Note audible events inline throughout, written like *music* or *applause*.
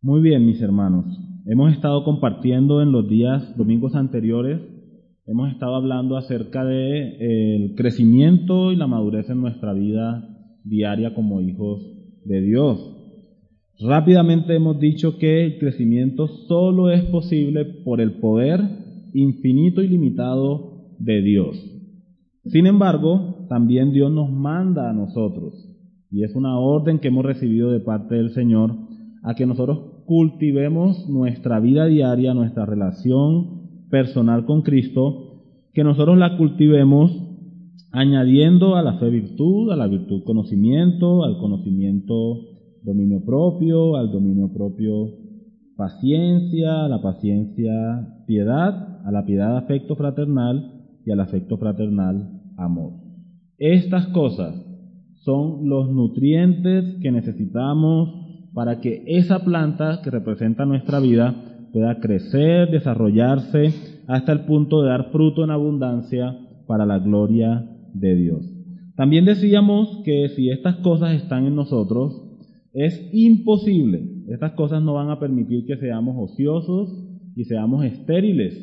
Muy bien, mis hermanos. Hemos estado compartiendo en los días, domingos anteriores, hemos estado hablando acerca de eh, el crecimiento y la madurez en nuestra vida diaria como hijos de Dios. Rápidamente hemos dicho que el crecimiento solo es posible por el poder infinito y limitado de Dios. Sin embargo, también Dios nos manda a nosotros, y es una orden que hemos recibido de parte del Señor, a que nosotros cultivemos nuestra vida diaria, nuestra relación personal con Cristo, que nosotros la cultivemos añadiendo a la fe virtud, a la virtud conocimiento, al conocimiento dominio propio, al dominio propio paciencia, a la paciencia piedad, a la piedad afecto fraternal y al afecto fraternal amor. Estas cosas son los nutrientes que necesitamos para que esa planta que representa nuestra vida pueda crecer, desarrollarse hasta el punto de dar fruto en abundancia para la gloria de Dios. También decíamos que si estas cosas están en nosotros, es imposible, estas cosas no van a permitir que seamos ociosos y seamos estériles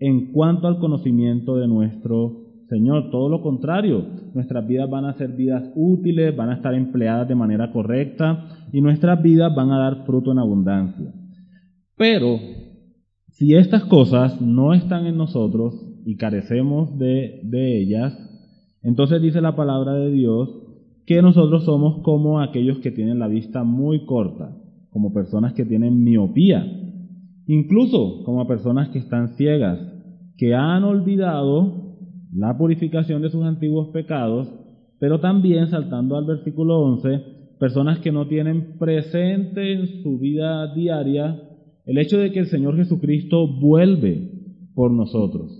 en cuanto al conocimiento de nuestro Señor. Todo lo contrario, nuestras vidas van a ser vidas útiles, van a estar empleadas de manera correcta y nuestras vidas van a dar fruto en abundancia. Pero si estas cosas no están en nosotros y carecemos de, de ellas, entonces dice la palabra de Dios que nosotros somos como aquellos que tienen la vista muy corta, como personas que tienen miopía, incluso como personas que están ciegas, que han olvidado la purificación de sus antiguos pecados, pero también, saltando al versículo 11, personas que no tienen presente en su vida diaria el hecho de que el Señor Jesucristo vuelve por nosotros,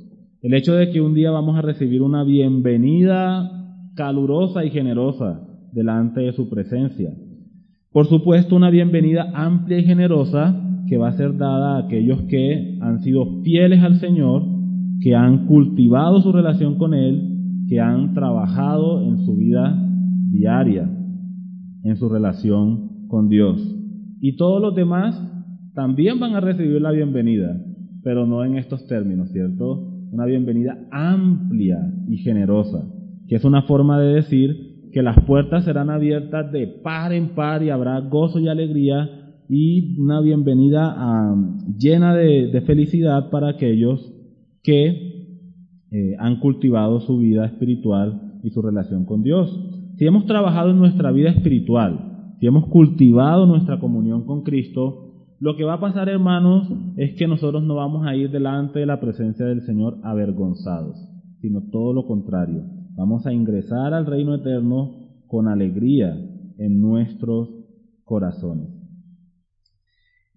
el hecho de que un día vamos a recibir una bienvenida calurosa y generosa delante de su presencia. Por supuesto, una bienvenida amplia y generosa que va a ser dada a aquellos que han sido fieles al Señor, que han cultivado su relación con Él, que han trabajado en su vida diaria, en su relación con Dios. Y todos los demás también van a recibir la bienvenida, pero no en estos términos, ¿cierto? Una bienvenida amplia y generosa, que es una forma de decir que las puertas serán abiertas de par en par y habrá gozo y alegría y una bienvenida ah, llena de felicidad para aquellos que eh, han cultivado su vida espiritual y su relación con Dios. Si hemos trabajado en nuestra vida espiritual, si hemos cultivado nuestra comunión con Cristo, lo que va a pasar, hermanos, es que nosotros no vamos a ir delante de la presencia del Señor avergonzados, sino todo lo contrario. Vamos a ingresar al reino eterno con alegría en nuestros corazones.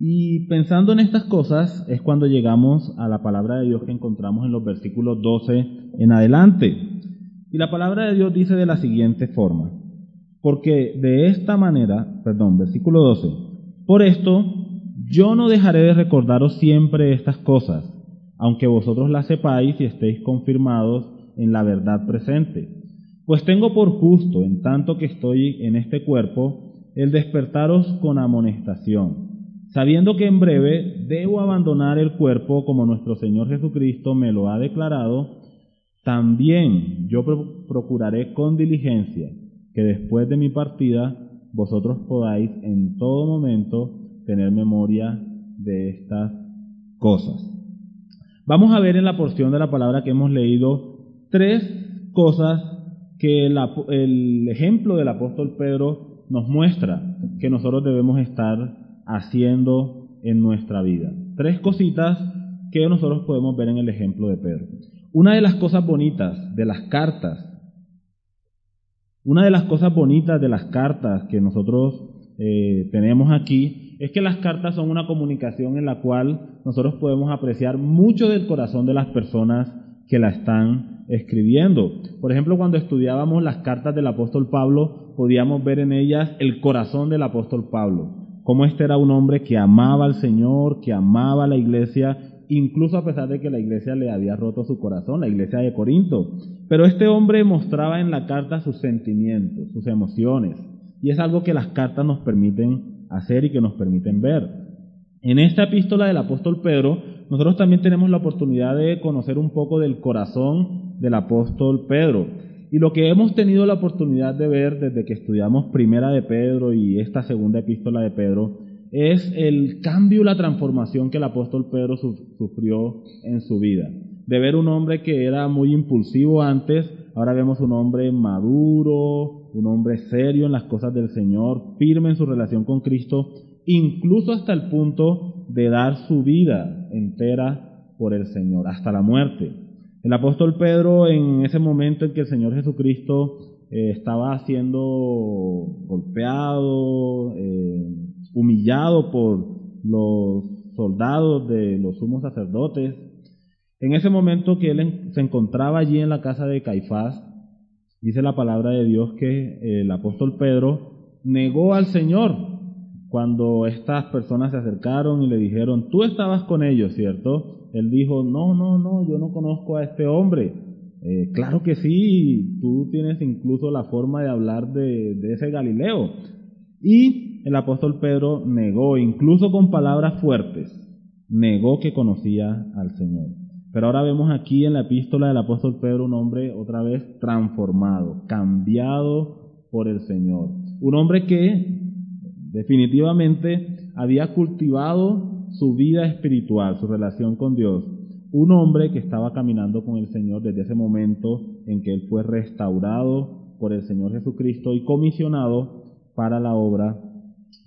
Y pensando en estas cosas es cuando llegamos a la palabra de Dios que encontramos en los versículos 12 en adelante. Y la palabra de Dios dice de la siguiente forma, porque de esta manera, perdón, versículo 12, por esto yo no dejaré de recordaros siempre estas cosas, aunque vosotros las sepáis y estéis confirmados en la verdad presente. Pues tengo por justo, en tanto que estoy en este cuerpo, el despertaros con amonestación sabiendo que en breve debo abandonar el cuerpo como nuestro Señor Jesucristo me lo ha declarado, también yo procuraré con diligencia que después de mi partida vosotros podáis en todo momento tener memoria de estas cosas. Vamos a ver en la porción de la palabra que hemos leído tres cosas que el ejemplo del apóstol Pedro nos muestra que nosotros debemos estar haciendo en nuestra vida. Tres cositas que nosotros podemos ver en el ejemplo de Pedro. Una de las cosas bonitas de las cartas, una de las cosas bonitas de las cartas que nosotros eh, tenemos aquí es que las cartas son una comunicación en la cual nosotros podemos apreciar mucho del corazón de las personas que la están escribiendo. Por ejemplo, cuando estudiábamos las cartas del apóstol Pablo, podíamos ver en ellas el corazón del apóstol Pablo cómo este era un hombre que amaba al Señor, que amaba a la iglesia, incluso a pesar de que la iglesia le había roto su corazón, la iglesia de Corinto. Pero este hombre mostraba en la carta sus sentimientos, sus emociones, y es algo que las cartas nos permiten hacer y que nos permiten ver. En esta epístola del apóstol Pedro, nosotros también tenemos la oportunidad de conocer un poco del corazón del apóstol Pedro. Y lo que hemos tenido la oportunidad de ver desde que estudiamos Primera de Pedro y esta segunda epístola de Pedro es el cambio y la transformación que el apóstol Pedro sufrió en su vida. De ver un hombre que era muy impulsivo antes, ahora vemos un hombre maduro, un hombre serio en las cosas del Señor, firme en su relación con Cristo, incluso hasta el punto de dar su vida entera por el Señor, hasta la muerte. El apóstol Pedro en ese momento en que el Señor Jesucristo eh, estaba siendo golpeado, eh, humillado por los soldados de los sumos sacerdotes, en ese momento que él se encontraba allí en la casa de Caifás, dice la palabra de Dios que el apóstol Pedro negó al Señor cuando estas personas se acercaron y le dijeron, tú estabas con ellos, ¿cierto? él dijo, no, no, no, yo no conozco a este hombre. Eh, claro que sí, tú tienes incluso la forma de hablar de, de ese Galileo. Y el apóstol Pedro negó, incluso con palabras fuertes, negó que conocía al Señor. Pero ahora vemos aquí en la epístola del apóstol Pedro un hombre otra vez transformado, cambiado por el Señor. Un hombre que definitivamente había cultivado su vida espiritual, su relación con Dios. Un hombre que estaba caminando con el Señor desde ese momento en que él fue restaurado por el Señor Jesucristo y comisionado para la obra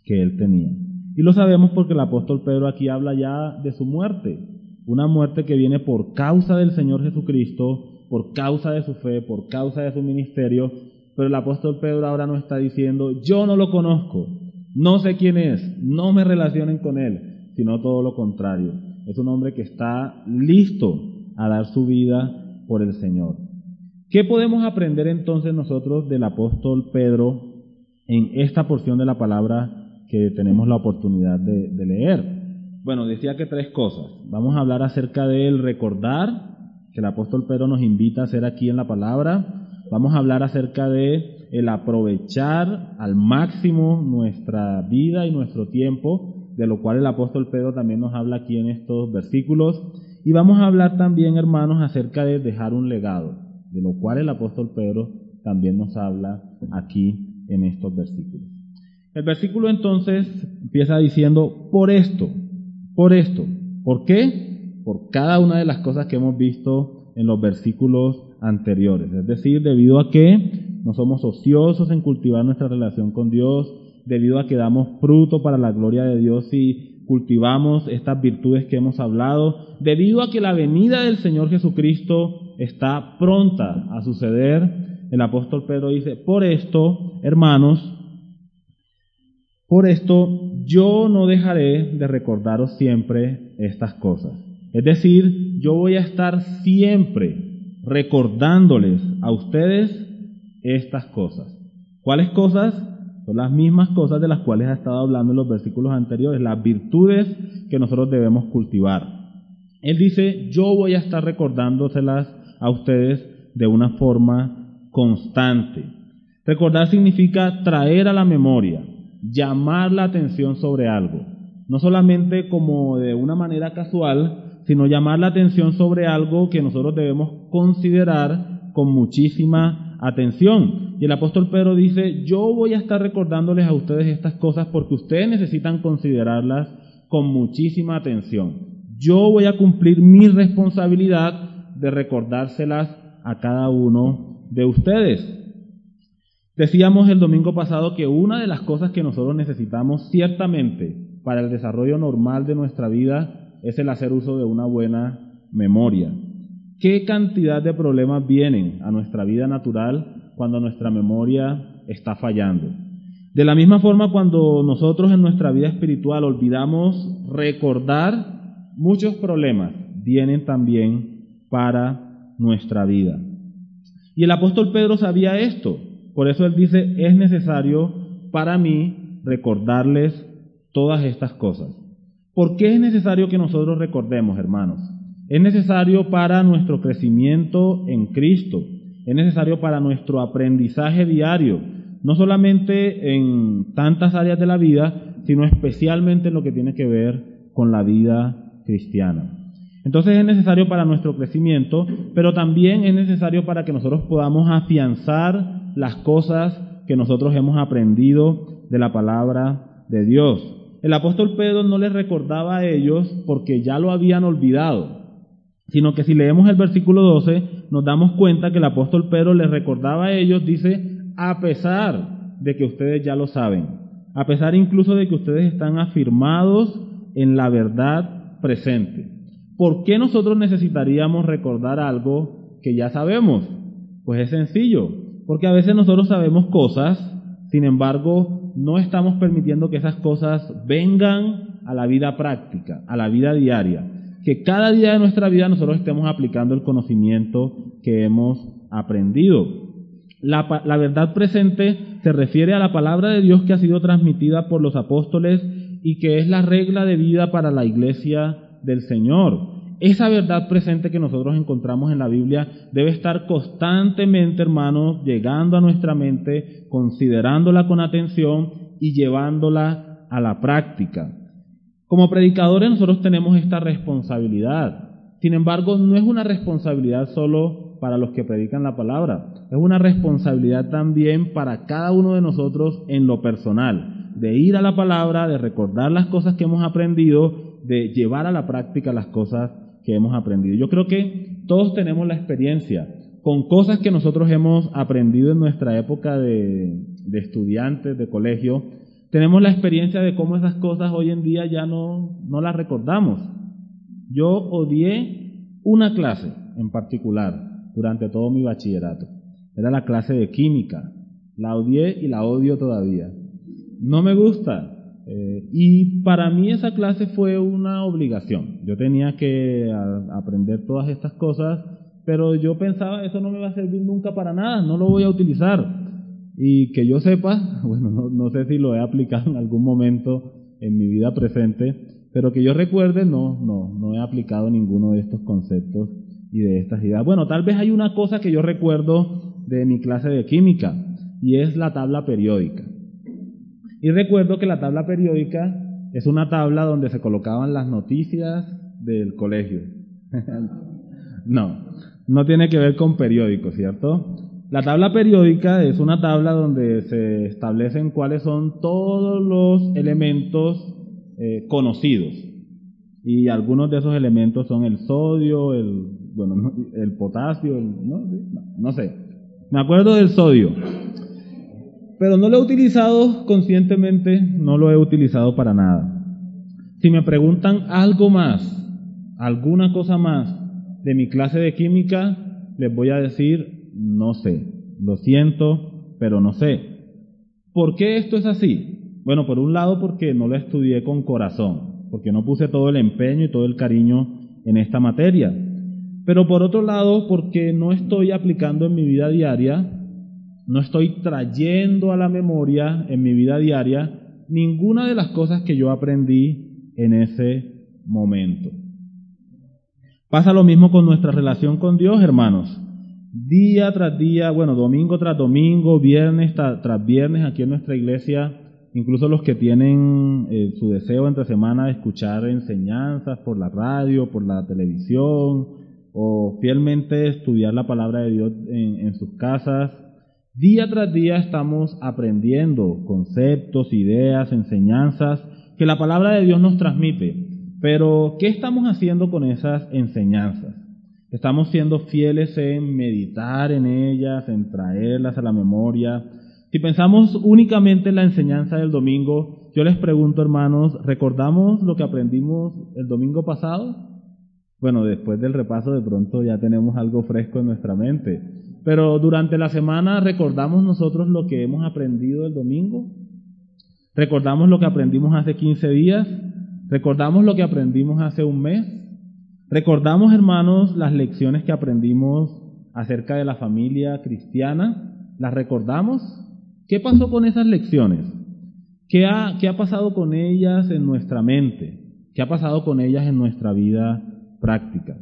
que él tenía. Y lo sabemos porque el apóstol Pedro aquí habla ya de su muerte, una muerte que viene por causa del Señor Jesucristo, por causa de su fe, por causa de su ministerio, pero el apóstol Pedro ahora no está diciendo, yo no lo conozco, no sé quién es, no me relacionen con él sino todo lo contrario. Es un hombre que está listo a dar su vida por el Señor. ¿Qué podemos aprender entonces nosotros del apóstol Pedro en esta porción de la palabra que tenemos la oportunidad de, leer? Bueno, decía que tres cosas. Vamos a hablar acerca del recordar, que el apóstol Pedro nos invita a hacer aquí en la palabra. Vamos a hablar acerca de el aprovechar al máximo nuestra vida y nuestro tiempo de lo cual el apóstol Pedro también nos habla aquí en estos versículos. Y vamos a hablar también, hermanos, acerca de dejar un legado, de lo cual el apóstol Pedro también nos habla aquí en estos versículos. El versículo entonces empieza diciendo, por esto, por esto. ¿Por qué? Por cada una de las cosas que hemos visto en los versículos anteriores. Es decir, debido a que no somos ociosos en cultivar nuestra relación con Dios, debido a que damos fruto para la gloria de Dios y cultivamos estas virtudes que hemos hablado, debido a que la venida del Señor Jesucristo está pronta a suceder, el apóstol Pedro dice, por esto, hermanos, por esto yo no dejaré de recordaros siempre estas cosas. Es decir, yo voy a estar siempre recordándoles a ustedes estas cosas. ¿Cuáles cosas? Son las mismas cosas de las cuales ha estado hablando en los versículos anteriores, las virtudes que nosotros debemos cultivar. Él dice, yo voy a estar recordándoselas a ustedes de una forma constante. Recordar significa traer a la memoria, llamar la atención sobre algo, no solamente como de una manera casual, sino llamar la atención sobre algo que nosotros debemos considerar con muchísima atención. Y el apóstol Pedro dice, yo voy a estar recordándoles a ustedes estas cosas porque ustedes necesitan considerarlas con muchísima atención. Yo voy a cumplir mi responsabilidad de recordárselas a cada uno de ustedes. Decíamos el domingo pasado que una de las cosas que nosotros necesitamos ciertamente para el desarrollo normal de nuestra vida es el hacer uso de una buena memoria. ¿Qué cantidad de problemas vienen a nuestra vida natural cuando nuestra memoria está fallando. De la misma forma, cuando nosotros en nuestra vida espiritual olvidamos recordar, muchos problemas vienen también para nuestra vida. Y el apóstol Pedro sabía esto, por eso él dice, es necesario para mí recordarles todas estas cosas. ¿Por qué es necesario que nosotros recordemos, hermanos? Es necesario para nuestro crecimiento en Cristo es necesario para nuestro aprendizaje diario, no solamente en tantas áreas de la vida, sino especialmente en lo que tiene que ver con la vida cristiana. Entonces es necesario para nuestro crecimiento, pero también es necesario para que nosotros podamos afianzar las cosas que nosotros hemos aprendido de la palabra de Dios. El apóstol Pedro no les recordaba a ellos porque ya lo habían olvidado, sino que si leemos el versículo 12 nos damos cuenta que el apóstol Pedro les recordaba a ellos, dice, a pesar de que ustedes ya lo saben, a pesar incluso de que ustedes están afirmados en la verdad presente. ¿Por qué nosotros necesitaríamos recordar algo que ya sabemos? Pues es sencillo, porque a veces nosotros sabemos cosas, sin embargo, no estamos permitiendo que esas cosas vengan a la vida práctica, a la vida diaria. Que cada día de nuestra vida nosotros estemos aplicando el conocimiento que hemos aprendido. La, verdad presente se refiere a la palabra de Dios que ha sido transmitida por los apóstoles y que es la regla de vida para la iglesia del Señor. Esa verdad presente que nosotros encontramos en la Biblia debe estar constantemente, hermanos, llegando a nuestra mente, considerándola con atención y llevándola a la práctica. Como predicadores nosotros tenemos esta responsabilidad. Sin embargo, no es una responsabilidad solo para los que predican la palabra, es una responsabilidad también para cada uno de nosotros en lo personal, de ir a la palabra, de recordar las cosas que hemos aprendido de llevar a la práctica las cosas que hemos aprendido. Yo creo que todos tenemos la experiencia con cosas que nosotros hemos aprendido en nuestra época de, estudiantes, de colegio. Tenemos la experiencia de cómo esas cosas hoy en día ya no, no las recordamos. Yo odié una clase en particular durante todo mi bachillerato. Era la clase de química. La odié y la odio todavía. No me gusta. Eh, y para mí esa clase fue una obligación. Yo tenía que aprender todas estas cosas, pero yo pensaba, eso no me va a servir nunca para nada, no lo voy a utilizar. Y que yo sepa, *laughs* bueno, no, sé si lo he aplicado en algún momento en mi vida presente, pero que yo recuerde, no, no, no he aplicado ninguno de estos conceptos y de estas ideas. Bueno, tal vez hay una cosa que yo recuerdo de mi clase de química, y es la tabla periódica. Y recuerdo que la tabla periódica es una tabla donde se colocaban las noticias del colegio. *laughs* no, no tiene que ver con periódicos, ¿cierto? La tabla periódica es una tabla donde se establecen cuáles son todos los elementos eh, conocidos. Y algunos de esos elementos son el sodio, el, bueno, el potasio, no, no sé. Me acuerdo del sodio pero no lo he utilizado conscientemente, no lo he utilizado para nada. Si me preguntan algo más, alguna cosa más de mi clase de química, les voy a decir, no sé, lo siento, pero no sé. ¿Por qué esto es así? Bueno, por un lado porque no lo estudié con corazón, porque no puse todo el empeño y todo el cariño en esta materia. Pero por otro lado porque no estoy aplicando en mi vida diaria no estoy trayendo a la memoria en mi vida diaria ninguna de las cosas que yo aprendí en ese momento. Pasa lo mismo con nuestra relación con Dios, hermanos. Día tras día, bueno, domingo tras domingo, viernes tras viernes, aquí en nuestra iglesia, incluso los que tienen eh, su deseo entre semana de escuchar enseñanzas por la radio, por la televisión, o fielmente estudiar la palabra de Dios en sus casas, Día tras día estamos aprendiendo conceptos, ideas, enseñanzas que la palabra de Dios nos transmite. Pero, ¿qué estamos haciendo con esas enseñanzas? ¿Estamos siendo fieles en meditar en ellas, en traerlas a la memoria? Si pensamos únicamente en la enseñanza del domingo, yo les pregunto, hermanos, ¿recordamos lo que aprendimos el domingo pasado? Bueno, después del repaso de pronto ya tenemos algo fresco en nuestra mente. Pero durante la semana recordamos nosotros lo que hemos aprendido el domingo. Recordamos lo que aprendimos hace 15 días. Recordamos lo que aprendimos hace un mes. Recordamos, hermanos, las lecciones que aprendimos acerca de la familia cristiana. ¿Las recordamos? ¿Qué pasó con esas lecciones? ¿Qué ha, ¿Qué ha pasado con ellas en nuestra mente? ¿Qué ha pasado con ellas en nuestra vida práctica?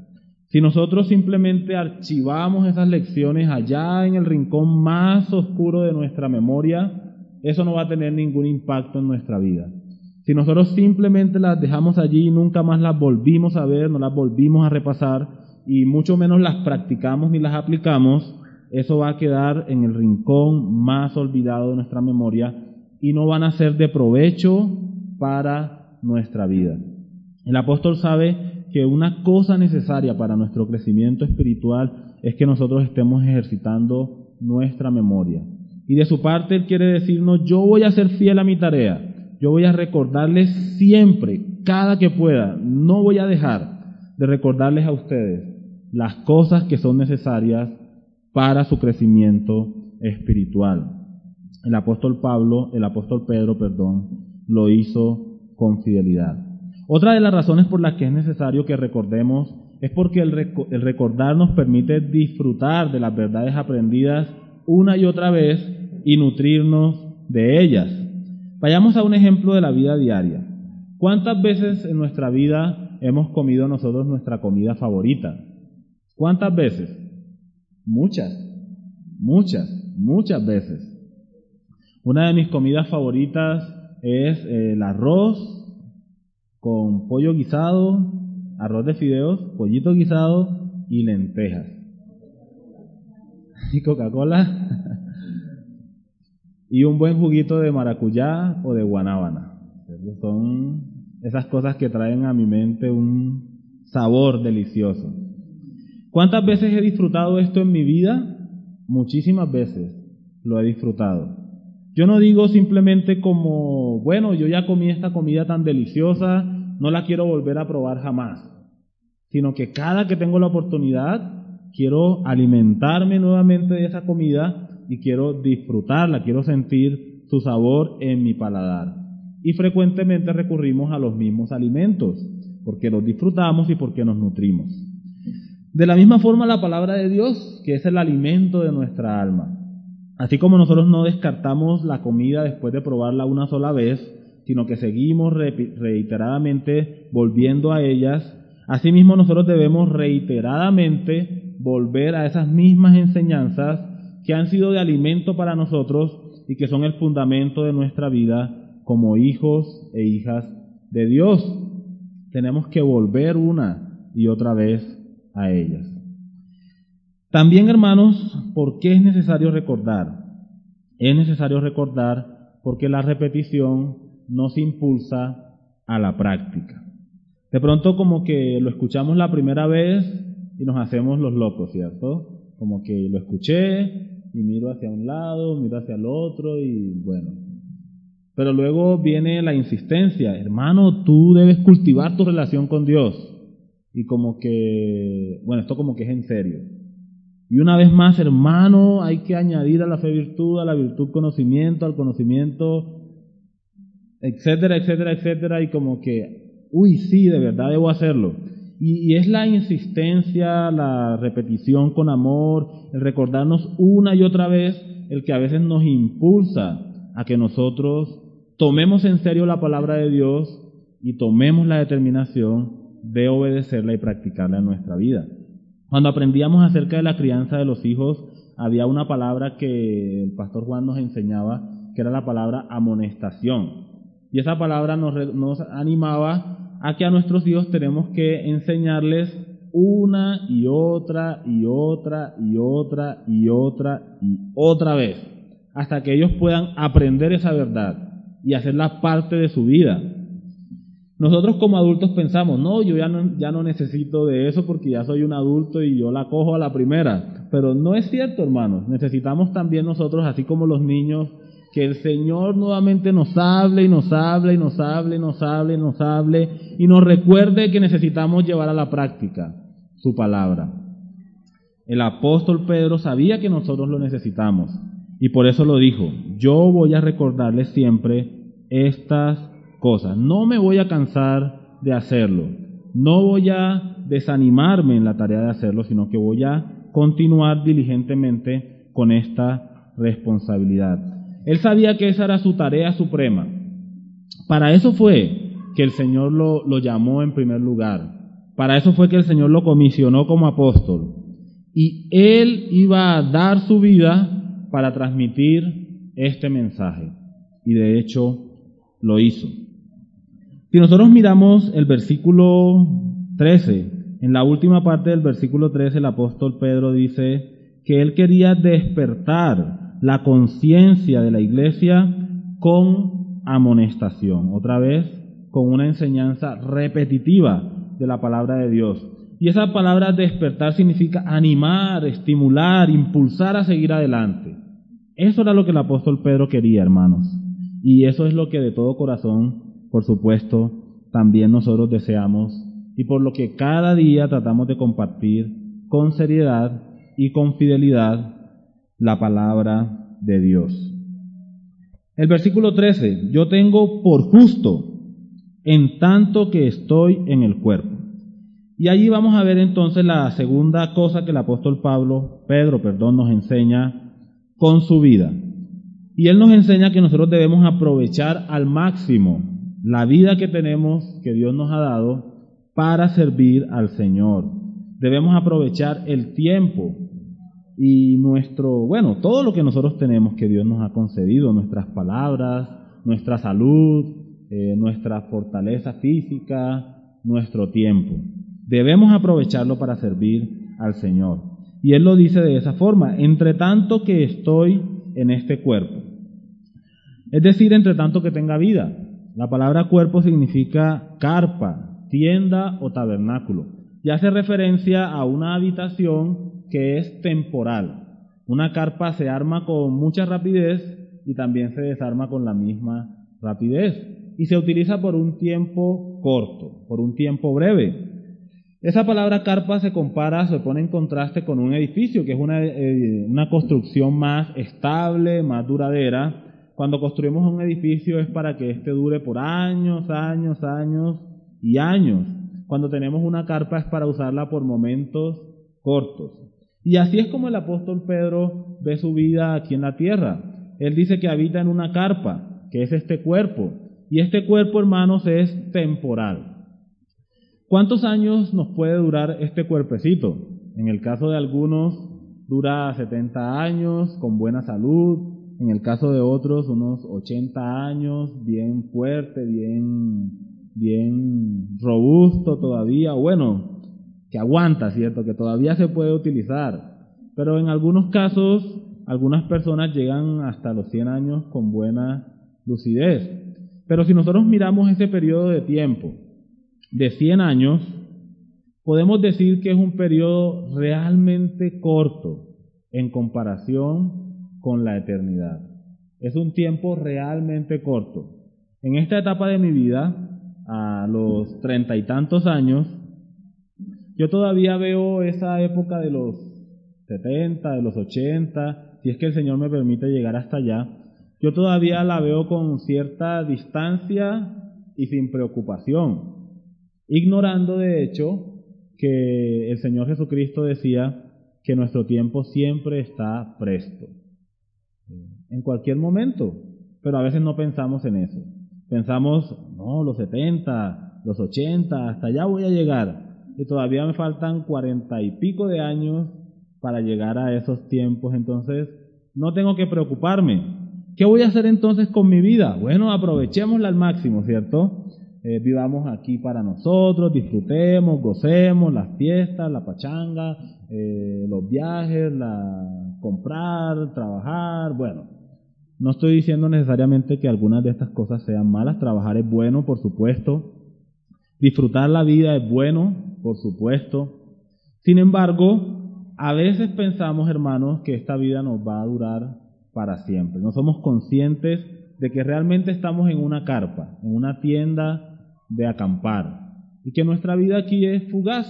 Si nosotros simplemente archivamos esas lecciones allá en el rincón más oscuro de nuestra memoria, eso no va a tener ningún impacto en nuestra vida. Si nosotros simplemente las dejamos allí y nunca más las volvimos a ver, no las volvimos a repasar y mucho menos las practicamos ni las aplicamos, eso va a quedar en el rincón más olvidado de nuestra memoria y no van a ser de provecho para nuestra vida. El apóstol sabe que una cosa necesaria para nuestro crecimiento espiritual es que nosotros estemos ejercitando nuestra memoria. Y de su parte Él quiere decirnos, yo voy a ser fiel a mi tarea, yo voy a recordarles siempre, cada que pueda, no voy a dejar de recordarles a ustedes las cosas que son necesarias para su crecimiento espiritual. El apóstol Pablo, el apóstol Pedro, perdón, lo hizo con fidelidad. Otra de las razones por las que es necesario que recordemos es porque el, recordar nos permite disfrutar de las verdades aprendidas una y otra vez y nutrirnos de ellas. Vayamos a un ejemplo de la vida diaria. ¿Cuántas veces en nuestra vida hemos comido nosotros nuestra comida favorita? ¿Cuántas veces? Muchas, muchas, muchas veces. Una de mis comidas favoritas es el arroz con pollo guisado, arroz de fideos, pollito guisado y lentejas. *laughs* Y Coca-Cola. Y un buen juguito de maracuyá o de guanábana. Son esas cosas que traen a mi mente un sabor delicioso. ¿Cuántas veces he disfrutado esto en mi vida? Muchísimas veces lo he disfrutado. Yo no digo simplemente como, bueno, yo ya comí esta comida tan deliciosa, no la quiero volver a probar jamás, sino que cada que tengo la oportunidad, quiero alimentarme nuevamente de esa comida y quiero disfrutarla, quiero sentir su sabor en mi paladar. Y frecuentemente recurrimos a los mismos alimentos, porque los disfrutamos y porque nos nutrimos. De la misma forma la palabra de Dios, que es el alimento de nuestra alma. Así como nosotros no descartamos la comida después de probarla una sola vez, sino que seguimos reiteradamente volviendo a ellas, asimismo nosotros debemos reiteradamente volver a esas mismas enseñanzas que han sido de alimento para nosotros y que son el fundamento de nuestra vida como hijos e hijas de Dios. Tenemos que volver una y otra vez a ellas. También, hermanos, ¿por qué es necesario recordar? Es necesario recordar porque la repetición nos impulsa a la práctica. De pronto como que lo escuchamos la primera vez y nos hacemos los locos, ¿cierto? Como que lo escuché y miro hacia un lado, miro hacia el otro y bueno. Pero luego viene la insistencia, hermano, tú debes cultivar tu relación con Dios y como que, bueno, esto como que es en serio. Y una vez más, hermano, hay que añadir a la fe virtud, a la virtud conocimiento, al conocimiento, etcétera, etcétera, etcétera, y como que, uy, sí, de verdad debo hacerlo. Y, es la insistencia, la repetición con amor, el recordarnos una y otra vez, el que a veces nos impulsa a que nosotros tomemos en serio la palabra de Dios y tomemos la determinación de obedecerla y practicarla en nuestra vida. Cuando aprendíamos acerca de la crianza de los hijos, había una palabra que el pastor Juan nos enseñaba, que era la palabra amonestación. Y esa palabra nos, nos animaba a a nuestros hijos tenemos que enseñarles una y otra y otra y otra y otra y otra vez, hasta que ellos puedan aprender esa verdad y hacerla parte de su vida. Nosotros como adultos pensamos, no, yo ya no, ya no necesito de eso porque ya soy un adulto y yo la cojo a la primera. Pero no es cierto, hermanos. Necesitamos también nosotros, así como los niños, que el Señor nuevamente nos hable y nos hable y nos hable y nos hable y nos hable y nos recuerde que necesitamos llevar a la práctica su palabra. El apóstol Pedro sabía que nosotros lo necesitamos y por eso lo dijo, yo voy a recordarles siempre estas no me voy a cansar de hacerlo. No voy a desanimarme en la tarea de hacerlo, sino que voy a continuar diligentemente con esta responsabilidad. Él sabía que esa era su tarea suprema. Para eso fue que el Señor lo, lo llamó en primer lugar. Para eso fue que el Señor lo comisionó como apóstol. Y él iba a dar su vida para transmitir este mensaje. Y de hecho lo hizo. Si nosotros miramos el versículo 13, en la última parte del versículo 13 el apóstol Pedro dice que él quería despertar la conciencia de la iglesia con amonestación, otra vez con una enseñanza repetitiva de la palabra de Dios. Y esa palabra despertar significa animar, estimular, impulsar a seguir adelante. Eso era lo que el apóstol Pedro quería, hermanos. Y eso es lo que de todo corazón por supuesto, también nosotros deseamos y por lo que cada día tratamos de compartir con seriedad y con fidelidad la palabra de Dios. El versículo 13, yo tengo por justo en tanto que estoy en el cuerpo. Y allí vamos a ver entonces la segunda cosa que el apóstol Pablo, Pedro, perdón, nos enseña con su vida. Y él nos enseña que nosotros debemos aprovechar al máximo la vida que tenemos, que Dios nos ha dado, para servir al Señor. Debemos aprovechar el tiempo y nuestro, bueno, todo lo que nosotros tenemos que Dios nos ha concedido, nuestras palabras, nuestra salud, eh, nuestra fortaleza física, nuestro tiempo. Debemos aprovecharlo para servir al Señor. Y Él lo dice de esa forma, entre tanto que estoy en este cuerpo. Es decir, entre tanto que tenga vida. La palabra cuerpo significa carpa, tienda o tabernáculo y hace referencia a una habitación que es temporal. Una carpa se arma con mucha rapidez y también se desarma con la misma rapidez y se utiliza por un tiempo corto, por un tiempo breve. Esa palabra carpa se compara, se pone en contraste con un edificio, que es una, eh, una construcción más estable, más duradera, cuando construimos un edificio es para que éste dure por años, años, años y años. Cuando tenemos una carpa es para usarla por momentos cortos. Y así es como el apóstol Pedro ve su vida aquí en la tierra. Él dice que habita en una carpa, que es este cuerpo. Y este cuerpo, hermanos, es temporal. ¿Cuántos años nos puede durar este cuerpecito? En el caso de algunos, dura 70 años, con buena salud, en el caso de otros unos 80 años, bien fuerte, bien, bien robusto todavía, bueno, que aguanta, ¿cierto? Que todavía se puede utilizar. Pero en algunos casos, algunas personas llegan hasta los 100 años con buena lucidez. Pero si nosotros miramos ese periodo de tiempo de 100 años, podemos decir que es un periodo realmente corto en comparación con la eternidad. Es un tiempo realmente corto. En esta etapa de mi vida, a los treinta y tantos años, yo todavía veo esa época de los setenta, de los ochenta, si es que el Señor me permite llegar hasta allá, yo todavía la veo con cierta distancia y sin preocupación, ignorando de hecho que el Señor Jesucristo decía que nuestro tiempo siempre está presto en cualquier momento, pero a veces no pensamos en eso. Pensamos, no, los 70, los 80, hasta allá voy a llegar. Y todavía me faltan cuarenta y pico de años para llegar a esos tiempos, entonces no tengo que preocuparme. ¿Qué voy a hacer entonces con mi vida? Bueno, aprovechémosla al máximo, ¿cierto? Eh, vivamos aquí para nosotros, disfrutemos, gocemos las fiestas, la pachanga, eh, los viajes, la comprar, trabajar, bueno. No estoy diciendo necesariamente que algunas de estas cosas sean malas, trabajar es bueno, por supuesto, disfrutar la vida es bueno, por supuesto. Sin embargo, a veces pensamos, hermanos, que esta vida nos va a durar para siempre. No somos conscientes de que realmente estamos en una carpa, en una tienda de acampar y que nuestra vida aquí es fugaz,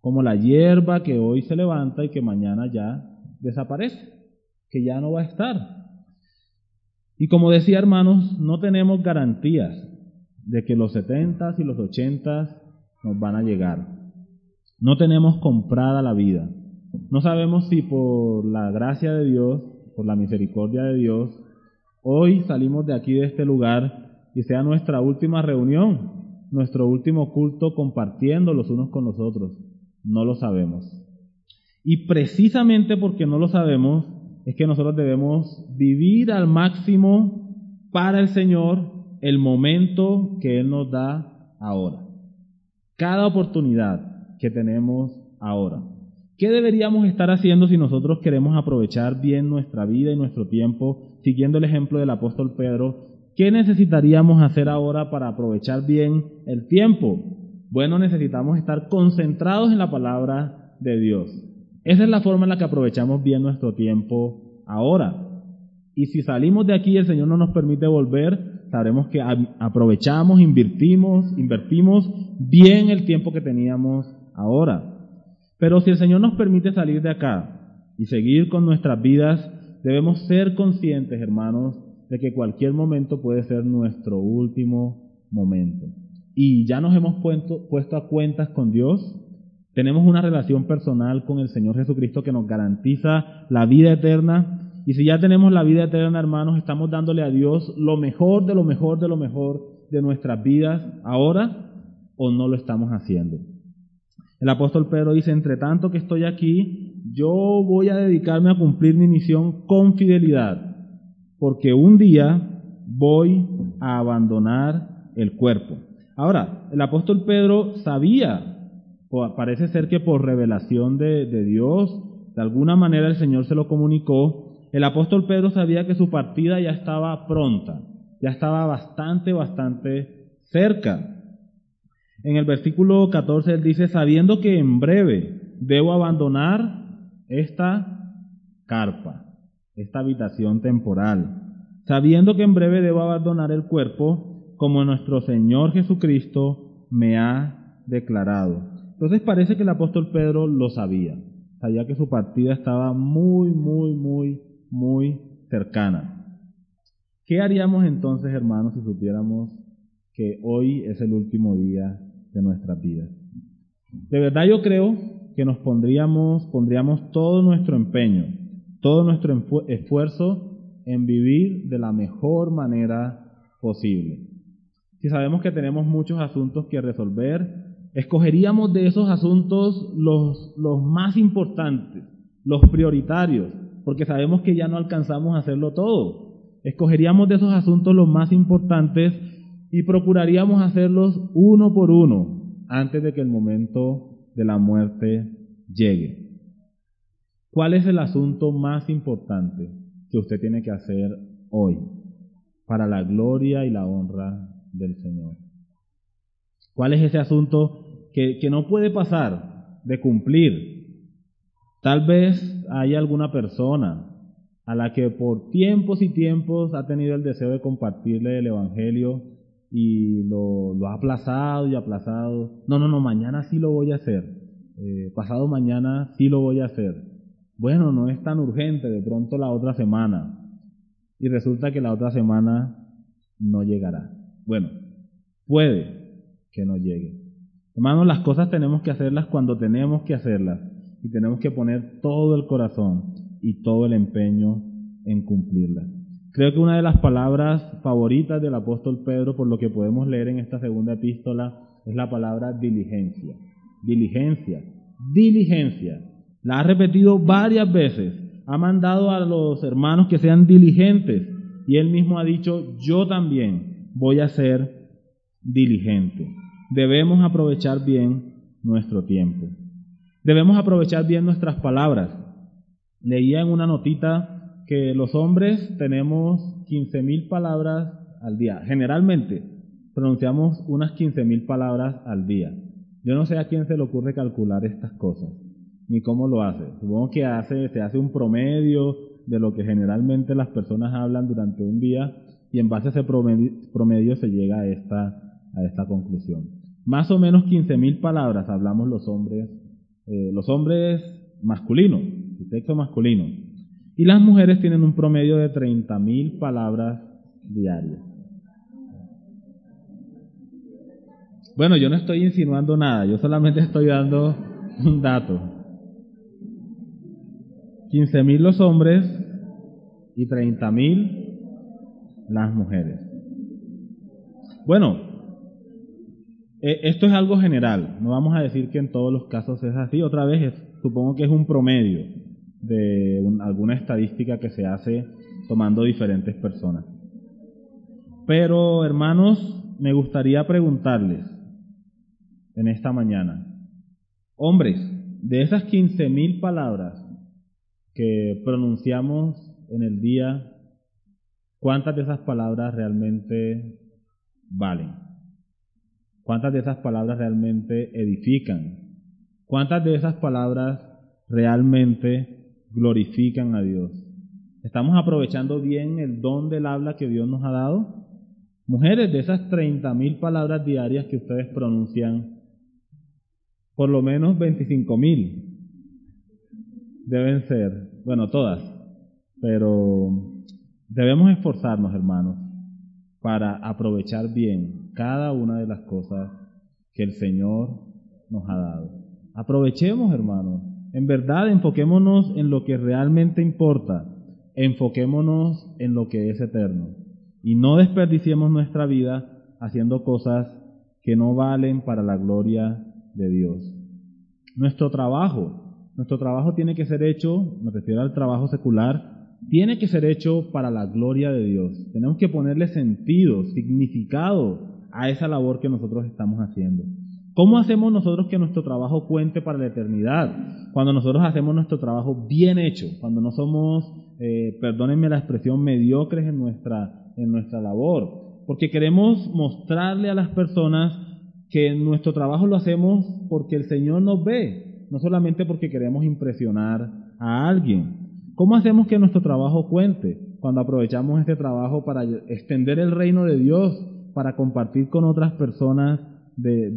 como la hierba que hoy se levanta y que mañana ya desaparece, que ya no va a estar. Y como decía hermanos, no tenemos garantías de que los 70 y los 80 nos van a llegar. No tenemos comprada la vida. No sabemos si por la gracia de Dios, por la misericordia de Dios, hoy salimos de aquí, de este lugar, y sea nuestra última reunión nuestro último culto compartiendo los unos con los otros? No lo sabemos. Y precisamente porque no lo sabemos, es que nosotros debemos vivir al máximo para el Señor el momento que Él nos da ahora. Cada oportunidad que tenemos ahora. ¿Qué deberíamos estar haciendo si nosotros queremos aprovechar bien nuestra vida y nuestro tiempo, siguiendo el ejemplo del apóstol Pedro? ¿Qué necesitaríamos hacer ahora para aprovechar bien el tiempo? Bueno, necesitamos estar concentrados en la palabra de Dios. Esa es la forma en la que aprovechamos bien nuestro tiempo ahora. Y si salimos de aquí y el Señor no nos permite volver, sabremos que aprovechamos, invertimos, invertimos bien el tiempo que teníamos ahora. Pero si el Señor nos permite salir de acá y seguir con nuestras vidas, debemos ser conscientes, hermanos, de que cualquier momento puede ser nuestro último momento. Y ya nos hemos puesto, puesto a cuentas con Dios, tenemos una relación personal con el Señor Jesucristo que nos garantiza la vida eterna. Y si ya tenemos la vida eterna, hermanos, estamos dándole a Dios lo mejor de lo mejor de lo mejor de nuestras vidas ahora o no lo estamos haciendo. El apóstol Pedro dice, entre tanto que estoy aquí, yo voy a dedicarme a cumplir mi misión con fidelidad, porque un día voy a abandonar el cuerpo. Ahora, el apóstol Pedro sabía, parece ser que por revelación de, de Dios, de alguna manera el Señor se lo comunicó, el apóstol Pedro sabía que su partida ya estaba pronta, ya estaba bastante, bastante cerca. En el versículo 14 él dice, sabiendo que en breve debo abandonar esta carpa, esta habitación temporal, sabiendo que en breve debo abandonar el cuerpo, como nuestro Señor Jesucristo me ha declarado. Entonces parece que el apóstol Pedro lo sabía, sabía que su partida estaba muy, muy, muy, muy cercana. ¿Qué haríamos entonces, hermanos, si supiéramos que hoy es el último día de nuestras vidas. De verdad yo creo que nos pondríamos, pondríamos todo nuestro empeño, todo nuestro esfuerzo en vivir de la mejor manera posible. Si sabemos que tenemos muchos asuntos que resolver, escogeríamos de esos asuntos los, los más importantes, los prioritarios, porque sabemos que ya no alcanzamos a hacerlo todo. Escogeríamos de esos asuntos los más importantes y procuraríamos hacerlos uno por uno antes de que el momento de la muerte llegue. ¿Cuál es el asunto más importante que usted tiene que hacer hoy para la gloria y la honra del Señor? ¿Cuál es ese asunto que, que no puede pasar de cumplir? Tal vez haya alguna persona a la que por tiempos y tiempos ha tenido el deseo de compartirle el Evangelio y lo, lo, ha aplazado y aplazado. No, no, no, mañana sí lo voy a hacer. Eh, pasado mañana sí lo voy a hacer. Bueno, no es tan urgente, de pronto la otra semana. Y resulta que la otra semana no llegará. Bueno, puede que no llegue. Hermanos, las cosas tenemos que hacerlas cuando tenemos que hacerlas. Y tenemos que poner todo el corazón y todo el empeño en cumplirlas. Creo que una de las palabras favoritas del apóstol Pedro, por lo que podemos leer en esta segunda epístola, es la palabra diligencia. Diligencia, diligencia. La ha repetido varias veces. Ha mandado a los hermanos que sean diligentes. Y él mismo ha dicho, yo también voy a ser diligente. Debemos aprovechar bien nuestro tiempo. Debemos aprovechar bien nuestras palabras. Leía en una notita que los hombres tenemos 15.000 palabras al día. Generalmente pronunciamos unas 15.000 palabras al día. Yo no sé a quién se le ocurre calcular estas cosas, ni cómo lo hace. Supongo que hace, se hace un promedio de lo que generalmente las personas hablan durante un día y en base a ese promedio, se llega a esta, a esta conclusión. Más o menos 15.000 palabras hablamos los hombres, eh, los hombres masculinos, el sexo masculino. Y las mujeres tienen un promedio de 30.000 palabras diarias. Bueno, yo no estoy insinuando nada, yo solamente estoy dando un dato. 15.000 los hombres y 30.000 las mujeres. Bueno, e, esto es algo general, no vamos a decir que en todos los casos es así, otra vez supongo que es un promedio de alguna estadística que se hace tomando diferentes personas. Pero, hermanos, me gustaría preguntarles en esta mañana, hombres, de esas quince mil palabras que pronunciamos en el día, ¿cuántas de esas palabras realmente valen? ¿Cuántas de esas palabras realmente edifican? ¿Cuántas de esas palabras realmente glorifican a Dios? ¿Estamos aprovechando bien el don del habla que Dios nos ha dado? Mujeres, de esas treinta mil palabras diarias que ustedes pronuncian, por lo menos veinticinco mil deben ser, bueno, todas, pero debemos esforzarnos, hermanos, para aprovechar bien cada una de las cosas que el Señor nos ha dado. Aprovechemos, hermanos, en verdad enfoquémonos en lo que realmente importa, enfoquémonos en lo que es eterno y no desperdiciemos nuestra vida haciendo cosas que no valen para la gloria de Dios. Nuestro trabajo, nuestro trabajo tiene que ser hecho, me refiero al trabajo secular, tiene que ser hecho para la gloria de Dios. Tenemos que ponerle sentido, significado a esa labor que nosotros estamos haciendo. ¿Cómo hacemos nosotros que nuestro trabajo cuente para la eternidad? Cuando nosotros hacemos nuestro trabajo bien hecho, cuando no somos, eh, perdónenme la expresión, mediocres en nuestra, en nuestra labor, porque queremos mostrarle a las personas que nuestro trabajo lo hacemos porque el Señor nos ve, no solamente porque queremos impresionar a alguien. ¿Cómo hacemos que nuestro trabajo cuente? Cuando aprovechamos este trabajo para extender el reino de Dios, para compartir con otras personas de,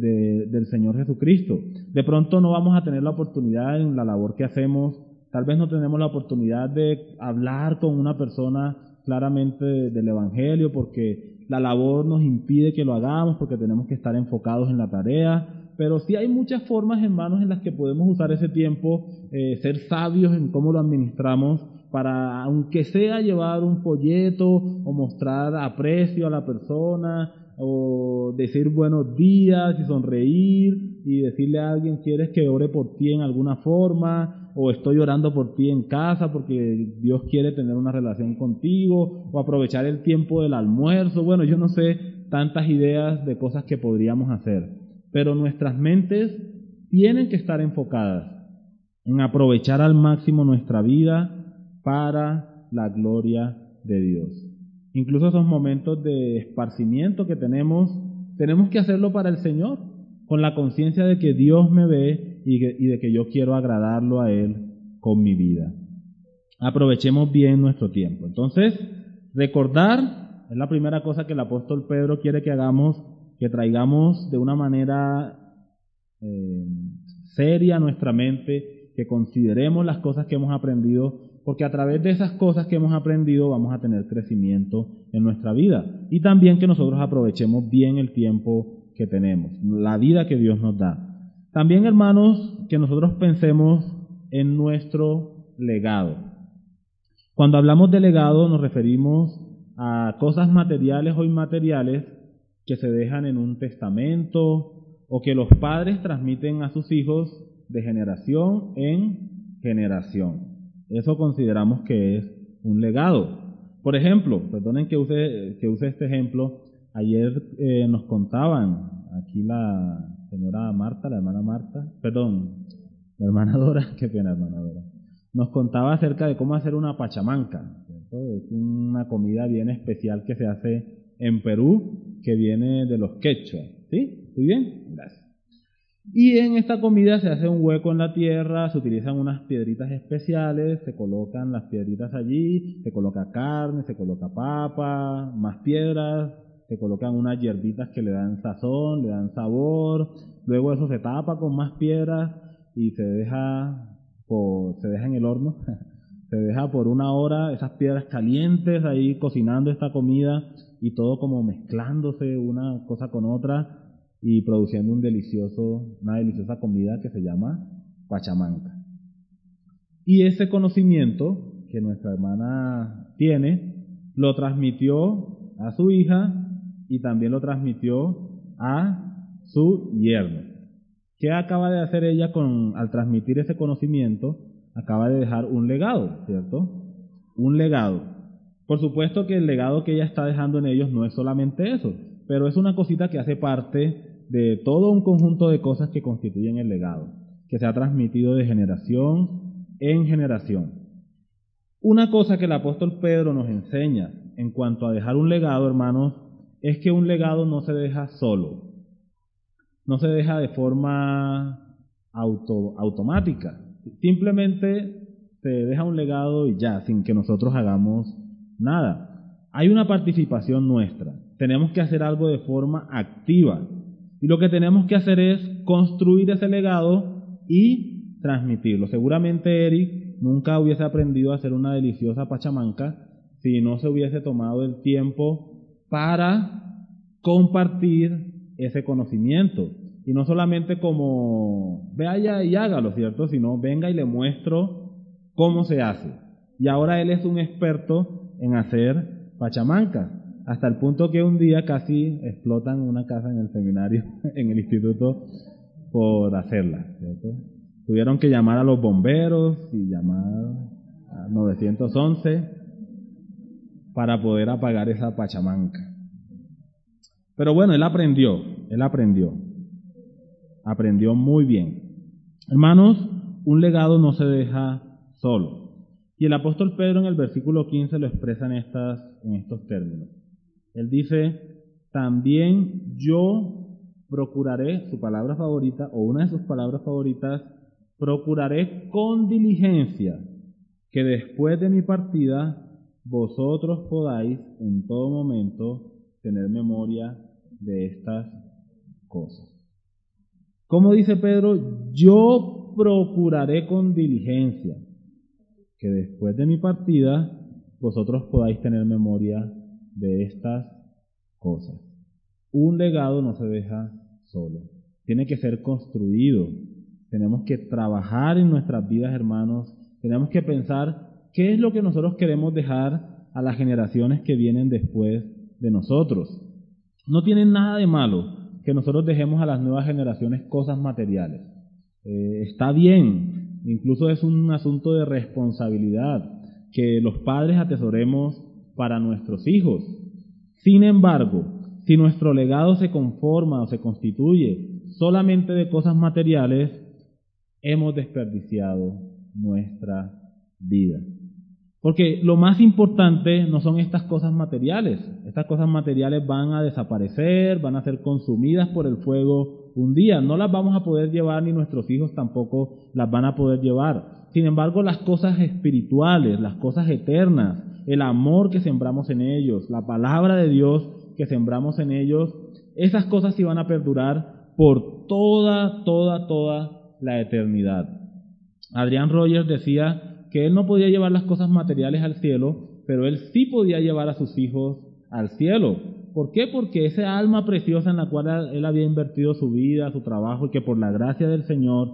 del Señor Jesucristo. De pronto no vamos a tener la oportunidad en la labor que hacemos, tal vez no tenemos la oportunidad de hablar con una persona claramente del Evangelio porque la labor nos impide que lo hagamos, porque tenemos que estar enfocados en la tarea, pero sí hay muchas formas, hermanos, en las que podemos usar ese tiempo, eh, ser sabios en cómo lo administramos, para, aunque sea llevar un folleto o mostrar aprecio a la persona, o decir buenos días y sonreír y decirle a alguien quieres que ore por ti en alguna forma o estoy orando por ti en casa porque Dios quiere tener una relación contigo o aprovechar el tiempo del almuerzo. Bueno, yo no sé tantas ideas de cosas que podríamos hacer, pero nuestras mentes tienen que estar enfocadas en aprovechar al máximo nuestra vida para la gloria de Dios. Incluso esos momentos de esparcimiento que tenemos, tenemos que hacerlo para el Señor, con la conciencia de que Dios me ve y, de que yo quiero agradarlo a Él con mi vida. Aprovechemos bien nuestro tiempo. Entonces, recordar es la primera cosa que el apóstol Pedro quiere que hagamos, que traigamos de una manera eh, seria nuestra mente, que consideremos las cosas que hemos aprendido porque a través de esas cosas que hemos aprendido vamos a tener crecimiento en nuestra vida y también que nosotros aprovechemos bien el tiempo que tenemos, la vida que Dios nos da. También, hermanos, que nosotros pensemos en nuestro legado. Cuando hablamos de legado nos referimos a cosas materiales o inmateriales que se dejan en un testamento o que los padres transmiten a sus hijos de generación en generación. Eso consideramos que es un legado. Por ejemplo, perdonen que use, que use este ejemplo, ayer eh, nos contaban, aquí la señora Marta, la hermana Marta, perdón, la hermana Dora, *laughs* qué pena hermana Dora, nos contaba acerca de cómo hacer una pachamanca. Es una comida bien especial que se hace en Perú, que viene de los quechua. ¿Sí? ¿Estoy bien? Gracias. Y en esta comida se hace un hueco en la tierra, se utilizan unas piedritas especiales, se colocan las piedritas allí, se coloca carne, se coloca papa, más piedras, se colocan unas hierbitas que le dan sazón, le dan sabor, luego eso se tapa con más piedras y se deja por, se deja en el horno, *laughs* se deja por una hora esas piedras calientes ahí cocinando esta comida y todo como mezclándose una cosa con otra y produciendo un delicioso, una deliciosa comida que se llama pachamanca. Y ese conocimiento que nuestra hermana tiene, lo transmitió a su hija y también lo transmitió a su yerno. ¿Qué acaba de hacer ella con, al transmitir ese conocimiento? Acaba de dejar un legado, ¿cierto? Un legado. Por supuesto que el legado que ella está dejando en ellos no es solamente eso, pero es una cosita que hace parte de todo un conjunto de cosas que constituyen el legado, que se ha transmitido de generación en generación. Una cosa que el apóstol Pedro nos enseña en cuanto a dejar un legado, hermanos, es que un legado no se deja solo, no se deja de forma auto, automática, simplemente se deja un legado y ya, sin que nosotros hagamos nada. Hay una participación nuestra, tenemos que hacer algo de forma activa y lo que tenemos que hacer es construir ese legado y transmitirlo. Seguramente Eric nunca hubiese aprendido a hacer una deliciosa pachamanca si no se hubiese tomado el tiempo para compartir ese conocimiento. Y no solamente como vaya y hágalo, ¿cierto? Sino venga y le muestro cómo se hace. Y ahora él es un experto en hacer pachamancas, hasta el punto que un día casi explotan una casa en el seminario, *laughs* en el instituto, por hacerla. Tuvieron que llamar a los bomberos y llamar a 911 para poder apagar esa pachamanca. Pero bueno, él aprendió, él aprendió, aprendió muy bien. Hermanos, un legado no se deja solo. Y el apóstol Pedro en el versículo 15 lo expresa en, estas, en estos términos. Él dice, también yo procuraré, su palabra favorita, o una de sus palabras favoritas, procuraré con diligencia que después de mi partida vosotros podáis en todo momento tener memoria de estas cosas. Como dice Pedro, yo procuraré con diligencia que después de mi partida vosotros podáis tener memoria de estas cosas. Un legado no se deja solo, tiene que ser construido. Tenemos que trabajar en nuestras vidas, hermanos. Tenemos que pensar qué es lo que nosotros queremos dejar a las generaciones que vienen después de nosotros. No tiene nada de malo que nosotros dejemos a las nuevas generaciones cosas materiales. Eh, está bien, Incluso es un asunto de responsabilidad que los padres atesoremos para nuestros hijos. Sin embargo, si nuestro legado se conforma o se constituye solamente de cosas materiales, hemos desperdiciado nuestra vida. Porque lo más importante no son estas cosas materiales. Estas cosas materiales van a desaparecer, van a ser consumidas por el fuego un día. No las vamos a poder llevar ni nuestros hijos tampoco las van a poder llevar. Sin embargo, las cosas espirituales, las cosas eternas, el amor que sembramos en ellos, la palabra de Dios que sembramos en ellos, esas cosas sí van a perdurar por toda, toda, toda la eternidad. Adrián Rogers decía que él no podía llevar las cosas materiales al cielo, pero él sí podía llevar a sus hijos al cielo. ¿Por qué? Porque esa alma preciosa en la cual él había invertido su vida, su trabajo, y que por la gracia del Señor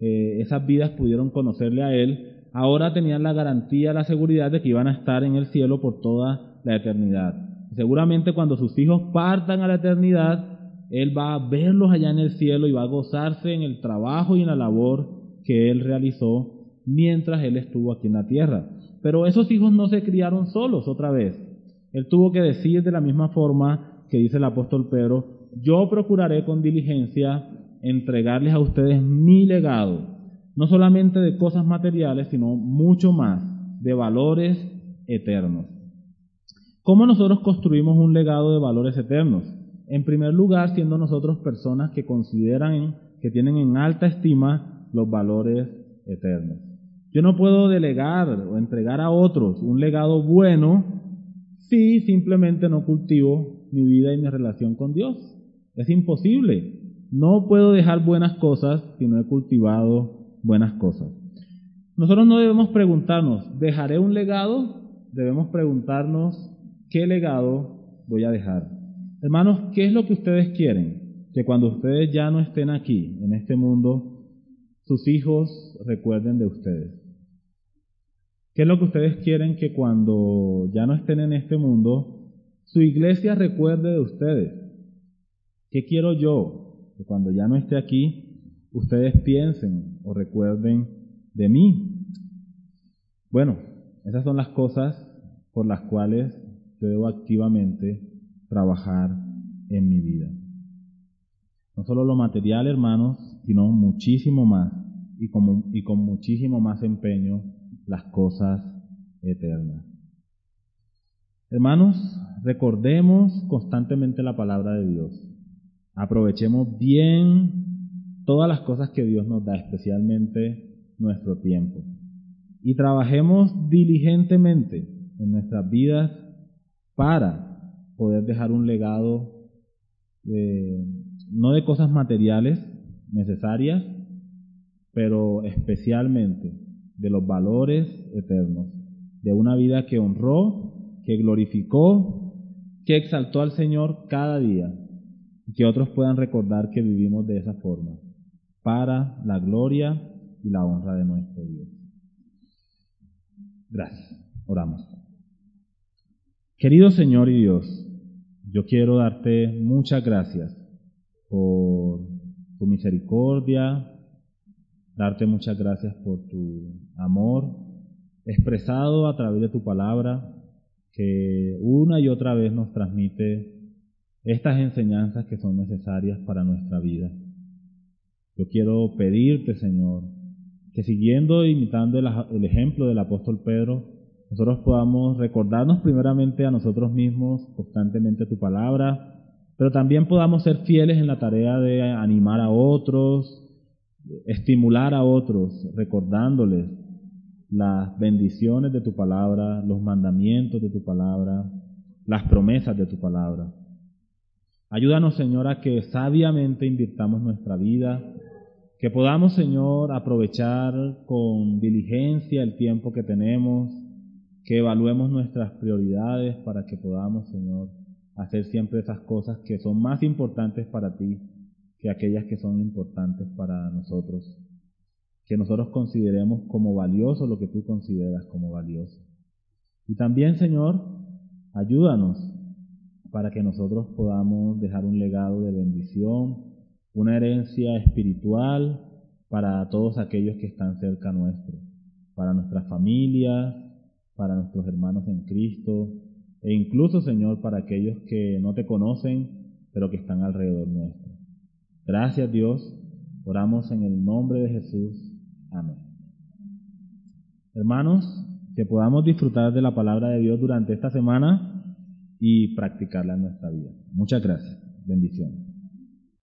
eh, esas vidas pudieron conocerle a él, ahora tenían la garantía, la seguridad de que iban a estar en el cielo por toda la eternidad. Seguramente cuando sus hijos partan a la eternidad, él va a verlos allá en el cielo y va a gozarse en el trabajo y en la labor que él realizó mientras él estuvo aquí en la tierra. Pero esos hijos no se criaron solos otra vez. Él tuvo que decir de la misma forma que dice el apóstol Pedro, yo procuraré con diligencia entregarles a ustedes mi legado, no solamente de cosas materiales, sino mucho más, de valores eternos. ¿Cómo nosotros construimos un legado de valores eternos? En primer lugar, siendo nosotros personas que consideran, que tienen en alta estima los valores eternos. Yo no puedo delegar o entregar a otros un legado bueno si simplemente no cultivo mi vida y mi relación con Dios. Es imposible. No puedo dejar buenas cosas si no he cultivado buenas cosas. Nosotros no debemos preguntarnos, ¿dejaré un legado? Debemos preguntarnos, ¿qué legado voy a dejar? Hermanos, ¿qué es lo que ustedes quieren? Que cuando ustedes ya no estén aquí, en este mundo, sus hijos recuerden de ustedes. ¿Qué es lo que ustedes quieren que cuando ya no estén en este mundo, su iglesia recuerde de ustedes? ¿Qué quiero yo? Que cuando ya no esté aquí, ustedes piensen o recuerden de mí. Bueno, esas son las cosas por las cuales yo debo activamente trabajar en mi vida. No solo lo material, hermanos, sino muchísimo más y con, y con muchísimo más empeño las cosas eternas. Hermanos, recordemos constantemente la palabra de Dios. Aprovechemos bien todas las cosas que Dios nos da, especialmente nuestro tiempo. Y trabajemos diligentemente en nuestras vidas para poder dejar un legado no de cosas materiales necesarias, pero especialmente de los valores eternos, de una vida que honró, que glorificó, que exaltó al Señor cada día, y que otros puedan recordar que vivimos de esa forma, para la gloria y la honra de nuestro Dios. Gracias. Oramos. Querido Señor y Dios, yo quiero darte muchas gracias por tu misericordia, darte muchas gracias por tu amor expresado a través de tu palabra, que una y otra vez nos transmite estas enseñanzas que son necesarias para nuestra vida. Yo quiero pedirte, Señor, que siguiendo e imitando el, ejemplo del apóstol Pedro, nosotros podamos recordarnos primeramente a nosotros mismos constantemente tu palabra, pero también podamos ser fieles en la tarea de animar a otros, estimular a otros, recordándoles las bendiciones de tu palabra, los mandamientos de tu palabra, las promesas de tu palabra. Ayúdanos, Señor, a que sabiamente invirtamos nuestra vida, que podamos, Señor, aprovechar con diligencia el tiempo que tenemos, que evaluemos nuestras prioridades para que podamos, Señor, hacer siempre esas cosas que son más importantes para ti que aquellas que son importantes para nosotros. Que nosotros consideremos como valioso lo que tú consideras como valioso. Y también, Señor, ayúdanos para que nosotros podamos dejar un legado de bendición, una herencia espiritual para todos aquellos que están cerca nuestro, para nuestras familias, para nuestros hermanos en Cristo, e incluso, Señor, para aquellos que no te conocen, pero que están alrededor nuestro. Gracias, Dios. Oramos en el nombre de Jesús. Amén. Hermanos, que podamos disfrutar de la palabra de Dios durante esta semana y practicarla en nuestra vida. Muchas gracias. Bendiciones.